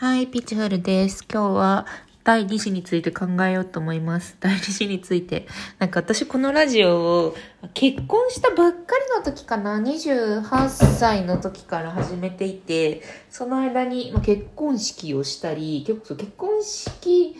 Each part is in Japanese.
はい、ピッチフルです。今日は第2子について考えようと思います。第2子について。なんか私このラジオを結婚したばっかりの時かな、28歳の時から始めていて、その間に結婚式をしたり、結婚式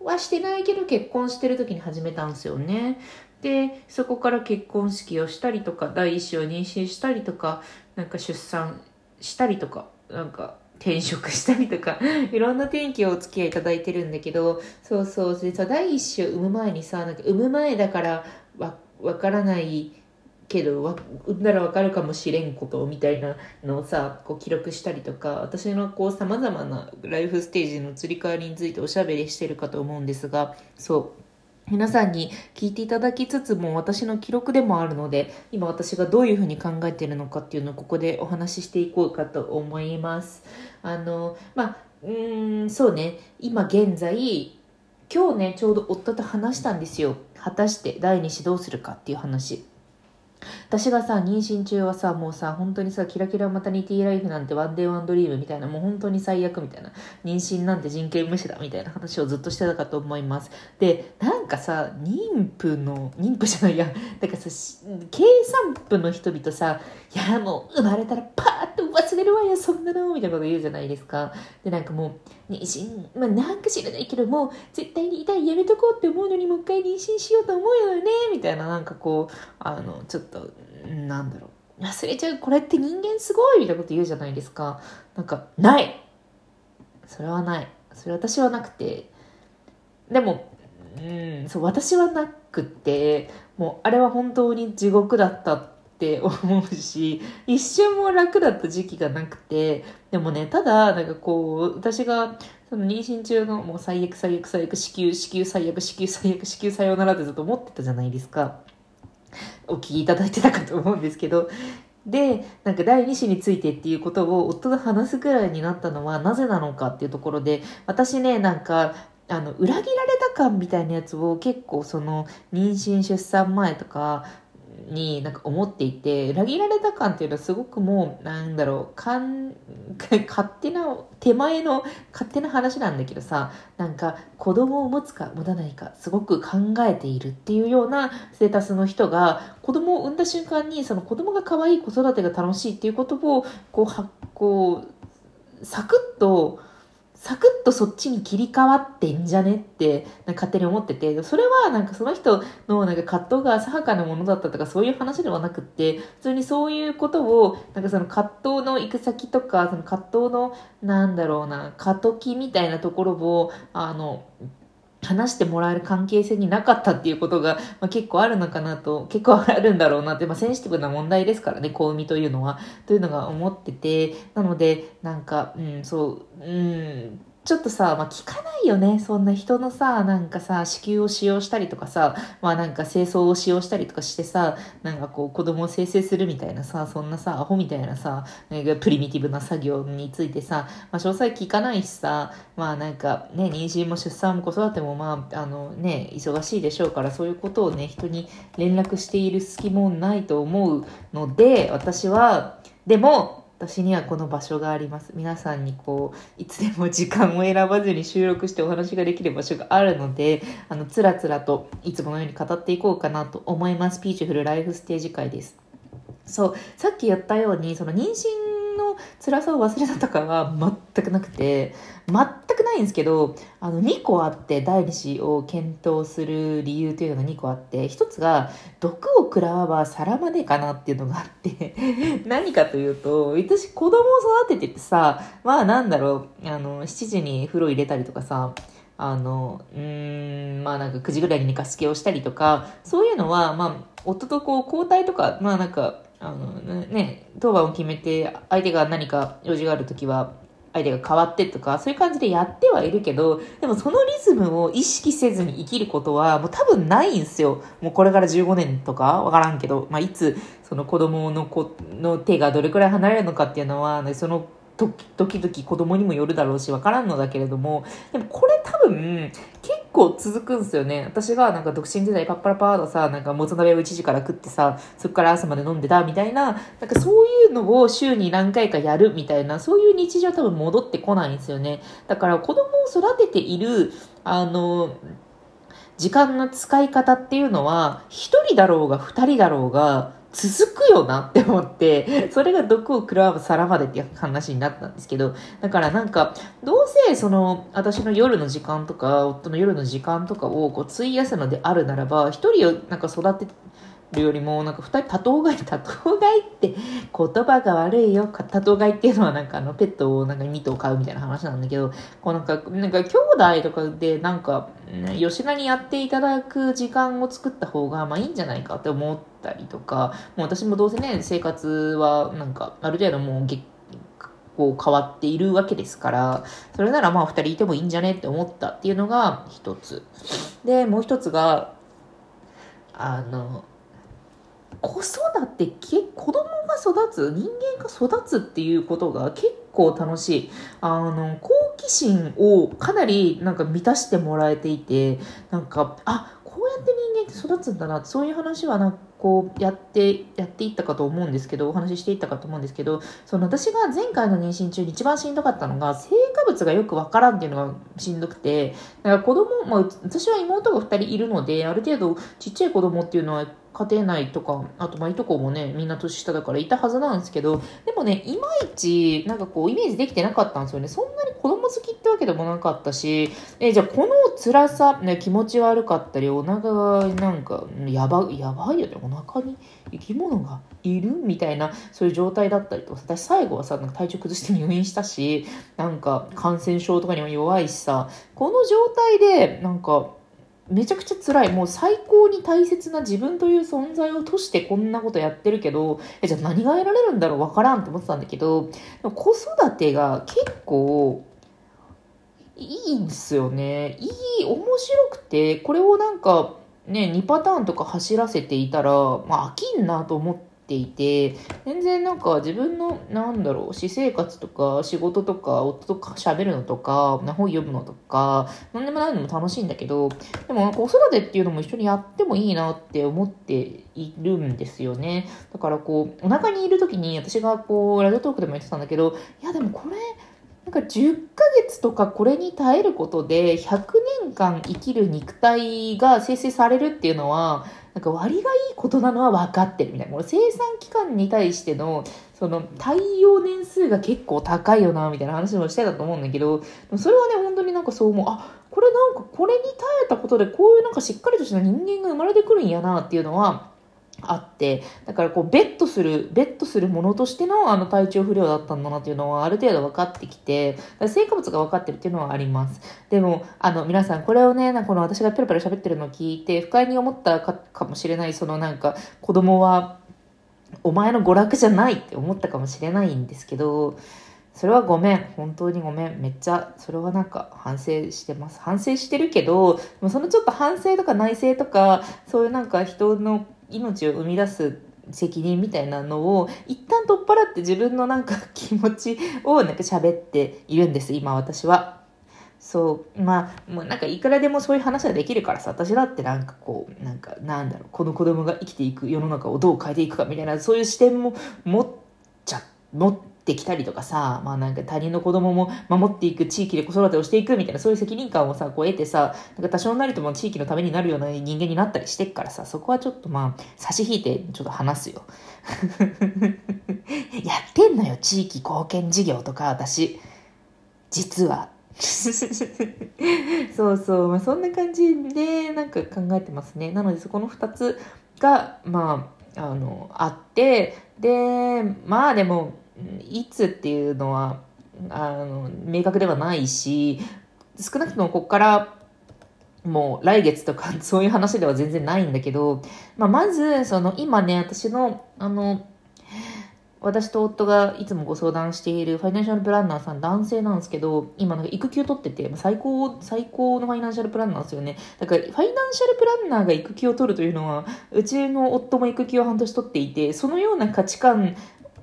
はしてないけど結婚してる時に始めたんですよね。で、そこから結婚式をしたりとか、第一子を妊娠したりとか、なんか出産したりとか、なんか転職したりとか、いろんな転機をお付き合いいただいてるんだけど、そうそう、でさ、第一子を産む前にさ、なんか産む前だからわ、わからないけど、わ、産んだらわかるかもしれんことみたいなのをさ、こう記録したりとか、私のこう様々なライフステージの移り変わりについておしゃべりしてるかと思うんですが、そう。皆さんに聞いていただきつつも私の記録でもあるので今私がどういうふうに考えているのかっていうのをここでお話ししていこうかと思います。あのまあうんそうね。今現在今日ねちょうど夫と話したんですよ。果たして第2子どうするかっていう話。私がさ、妊娠中はさ、もうさ、本当にさ、キラキラマタニティライフなんてワンデーワンドリームみたいな、もう本当に最悪みたいな、妊娠なんて人権無視だみたいな話をずっとしてたかと思います。で、なんかさ、妊婦の、妊婦じゃないや、だからさ、計算婦の人々さ、いや、もう生まれたらパーッとれるわよ、そんなの、みたいなこと言うじゃないですか。で、なんかもう、妊娠、まあなんか知らないけど、も絶対に痛いやめとこうって思うのにもう一回妊娠しようと思うよね、みたいな、なんかこう、あの、ちょっと、なんだろう。忘れちゃうこれって人間すごいみたいなこと言うじゃないですか。なんかない。それはない。それ私はなくて。でもうんそう私はなくてもうあれは本当に地獄だったってって思うし一瞬も楽だった時期がなくてでもねただなんかこう私がその妊娠中のもう最悪最悪最悪子宮子宮最悪子宮最悪子宮さようならってずっと思ってたじゃないですか。お聞きいただいてたかと思うんですけど、で、なんか第2子についてっていうことを夫が話すくらいになったのはなぜなのかっていうところで、私ね、なんか、あの、裏切られた感みたいなやつを結構その、妊娠出産前とか、になんか思っていて裏切られた感っていうのはすごくもうなんだろうかん 勝手な手前の勝手な話なんだけどさなんか子供を持つか持たないかすごく考えているっていうようなステータスの人が子供を産んだ瞬間にその子供が可愛い子育てが楽しいっていうことをこうはこうサクッとサクッとそっちに切り替わってんじゃねって勝手に思ってて、それはなんかその人のなんか葛藤が浅はかなものだったとかそういう話ではなくって、普通にそういうことを、なんかその葛藤の行く先とか、その葛藤のなんだろうな、過渡期みたいなところを、あの、話してもらえる関係性になかったっていうことが、まあ、結構あるのかなと、結構あるんだろうなって、まあ、センシティブな問題ですからね、小海というのは。というのが思ってて、なので、なんか、うん、そう、うん、ちょっとさ、まあ、聞かないよね。そんな人のさ、なんかさ、子宮を使用したりとかさ、まあなんか清掃を使用したりとかしてさ、なんかこう子供を生成するみたいなさ、そんなさ、アホみたいなさ、なんかプリミティブな作業についてさ、まあ詳細聞かないしさ、まあなんかね、妊娠も出産も子育てもまあ、あのね、忙しいでしょうから、そういうことをね、人に連絡している隙もないと思うので、私は、でも、私にはこの場所があります。皆さんにこう、いつでも時間を選ばずに収録してお話ができる場所があるので、あの、つらつらといつものように語っていこうかなと思います。ピーチフルライフステージ会です。そう、さっき言ったように、その妊娠の辛さを忘れたとかは全くなくて、全くないんですけど、あの、2個あって、第2子を検討する理由というのが2個あって、1つが、毒を食らわば皿までかなっていうのがあって 何かというと、私子供を育てててさ、まあなんだろう、あの、7時に風呂入れたりとかさ、あの、うん、まあなんか9時ぐらいに寝かしつけをしたりとか、そういうのは、まあ、夫とこう交代とか、まあなんか、あのね、当番を決めて、相手が何か用事があるときは、相手が変わってとか、そういう感じでやってはいるけど、でもそのリズムを意識せずに生きることは、もう多分ないんですよ。もうこれから15年とかわからんけど、まあ、いつ、その子供の子の手がどれくらい離れるのかっていうのは、その時々子供にもよるだろうし、わからんのだけれども、でもこれ多分、結構続くんですよね。私がなんか独身時代パッパラパーとさ、なんかもつ鍋を1時から食ってさ、そこから朝まで飲んでたみたいな、なんかそういうのを週に何回かやるみたいな、そういう日常は多分戻ってこないんですよね。だから子供を育てている、あの、時間の使い方っていうのは、一人だろうが二人だろうが、続くよなって思って、それが毒を食らう皿までっていう話になったんですけど、だからなんか、どうせその、私の夜の時間とか、夫の夜の時間とかをこう費やすのであるならば、一人をなんか育てるよりも、なんか二人多頭飼い、多頭飼いって言葉が悪いよ。多頭飼いっていうのはなんかあのペットをなんか2頭飼うみたいな話なんだけど、こうなんか、なんか兄弟とかでなんか、吉田にやっていただく時間を作った方がまあいいんじゃないかって思ったりとか、もう私もどうせね、生活はなんかある程度もうこう変わっているわけですから、それならまあ二人いてもいいんじゃねって思ったっていうのが一つ。で、もう一つが、あの、子育て子供が育つ人間が育つっていうことが結構楽しい。あの好奇心をかなりなんか満たしてもらえていてなんかあこうやって人間って育つんだなそういう話はなんかこうやってやっていったかと思うんですけどお話ししていったかと思うんですけどその私が前回の妊娠中に一番しんどかったのが成果物がよくわからんっていうのがしんどくてだから子供、まあ、私は妹が2人いるのである程度ちっちゃい子供っていうのは家庭内とか、あとまあいとこもね、みんな年下だからいたはずなんですけど、でもね、いまいち、なんかこう、イメージできてなかったんですよね。そんな子供好きってわけでもなかったし、え、じゃあこの辛さ、ね、気持ち悪かったり、お腹がなんか、やば、やばいよね。お腹に生き物がいるみたいな、そういう状態だったりとか、私最後はさ、なんか体調崩して入院したし、なんか感染症とかにも弱いしさ、この状態で、なんか、めちゃくちゃ辛い。もう最高に大切な自分という存在をとしてこんなことやってるけど、え、じゃあ何が得られるんだろうわからんって思ってたんだけど、子育てが結構いいんですよね。いい、面白くて、これをなんかね、2パターンとか走らせていたら、まあ飽きんなと思って、いて全然なんか自分のなんだろう私生活とか仕事とか夫とか喋るのとか本読むのとか何でもないのも楽しいんだけどでも子育てっていうのも一緒にやってもいいなって思っているんですよね。だからこうお腹にいる時に私がこうラジオトークでも言ってたんだけどいやでもこれなんか10ヶ月とかこれに耐えることで100年間生きる肉体が生成されるっていうのはなんか割がいいことなのは分かってるみたいな。この生産期間に対しての、その対応年数が結構高いよな、みたいな話もしてたと思うんだけど、それはね、本当になんかそう思う。あ、これなんかこれに耐えたことでこういうなんかしっかりとした人間が生まれてくるんやなっていうのは、あって、だからこう、ベッドする、ベッドするものとしてのあの体調不良だったんだなっていうのはある程度分かってきて、成果物が分かってるっていうのはあります。でも、あの、皆さんこれをね、なんかこの私がペラペラ喋ってるのを聞いて、不快に思ったかかもしれない、そのなんか、子供は、お前の娯楽じゃないって思ったかもしれないんですけど、それはごめん。本当にごめん。めっちゃ、それはなんか反省してます。反省してるけど、そのちょっと反省とか内省とか、そういうなんか人の命を生み出す責任みたいなのを一旦取っ払って自分のなんか気持ちをなんか喋っているんです、今私は。そう。まあ、もうなんかいくらでもそういう話はできるからさ、私だってなんかこう、なんかなんだろう、この子供が生きていく世の中をどう変えていくかみたいな、そういう視点も持っちゃ、持って、きたりとかさ、まあなんか他人の子供も守っていく地域で子育てをしていくみたいなそういう責任感をさ、こう得てさ、なんか多少なりとも地域のためになるような人間になったりしてっからさ、そこはちょっとまあ差し引いてちょっと話すよ。やってんのよ、地域貢献事業とか私。実は。そうそう、まあ、そんな感じでなんか考えてますね。なのでそこの2つが、まあ、あの、あって、で、まあでも、いつっていうのはあの明確ではないし少なくともここからもう来月とか そういう話では全然ないんだけど、まあ、まずその今ね私のあの私と夫がいつもご相談しているファイナンシャルプランナーさん男性なんですけど今なんか育休取ってて最高最高のファイナンシャルプランナーですよね。だからファイナンシャルプランナーが育休を取るというのはうちの夫も育休を半年取っていてそのような価値観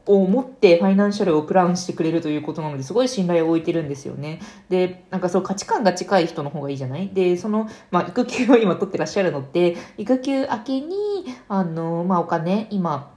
を持ってファイナンシャルをプランしてくれるということなのですごい信頼を置いてるんですよね。で、なんかそう価値観が近い人の方がいいじゃない？で、その、まあ育休を今取ってらっしゃるのって、育休明けに、あの、まあお金、今、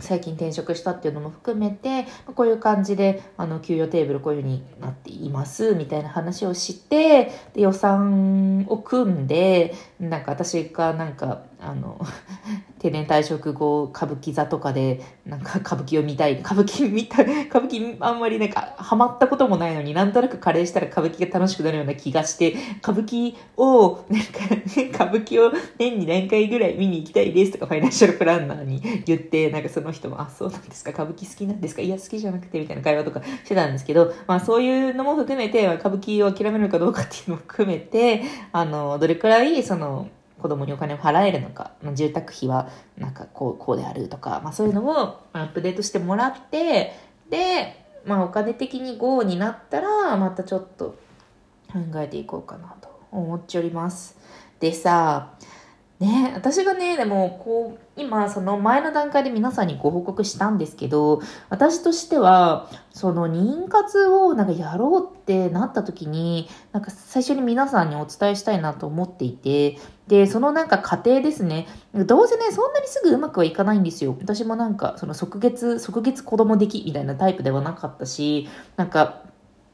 最近転職したっていうのも含めて、こういう感じで、あの、給与テーブルこういうふうになっています、みたいな話をして、で、予算を組んで、なんか私がなんか、あの、定年退職後、歌舞伎座とかで、なんか歌舞伎を見たい、歌舞伎見た、歌舞伎あんまりなんかハマったこともないのになんとなくカレーしたら歌舞伎が楽しくなるような気がして、歌舞伎を、なんか、歌舞伎を年に何回ぐらい見に行きたいですとかファイナンシャルプランナーに言って、なんかその人も、あ、そうなんですか、歌舞伎好きなんですか？いや、好きじゃなくて、みたいな会話とかしてたんですけど、まあそういうのも含めて、歌舞伎を諦めるかどうかっていうのも含めて、あの、どれくらい、その、子供にお金を払えるのか、まあ、住宅費はなんかこうこうであるとか、まあ、そういうのをアップデートしてもらってで、まあ、お金的に GO になったらまたちょっと考えていこうかなと思っております。でさね、私がね、でも、こう、今、その前の段階で皆さんにご報告したんですけど、私としては、その妊活をなんかやろうってなった時に、なんか最初に皆さんにお伝えしたいなと思っていて、で、そのなんか過程ですね、どうせね、そんなにすぐうまくはいかないんですよ。私もなんか、その即月、即月子供できみたいなタイプではなかったし、なんか、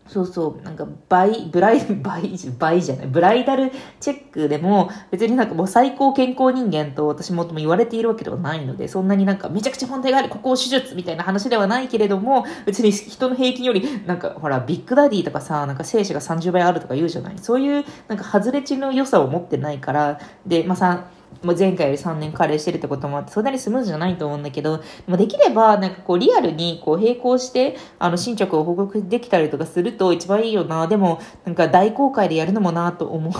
そうそう、なんか、バイ、ブライ、バイ、バイじゃない、ブライダルチェックでも、別になんかもう最高健康人間と私もとも言われているわけではないので、そんなになんかめちゃくちゃ問題がある、ここを手術みたいな話ではないけれども、別に人の平均より、なんかほら、ビッグダディとかさ、なんか精子が30倍あるとか言うじゃない。そういう、なんか外れ値の良さを持ってないから、で、まあさ、もう前回より3年加齢してるってこともあって、そんなにスムーズじゃないと思うんだけど、もできれば、なんかこう、リアルにこう、並行して、あの、進捗を報告できたりとかすると一番いいよな。でも、なんか大公開でやるのもなと思っ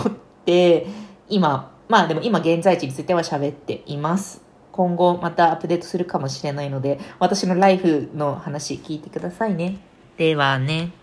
て、今、まあでも今現在地については喋っています。今後またアップデートするかもしれないので、私のライフの話聞いてくださいね。ではね。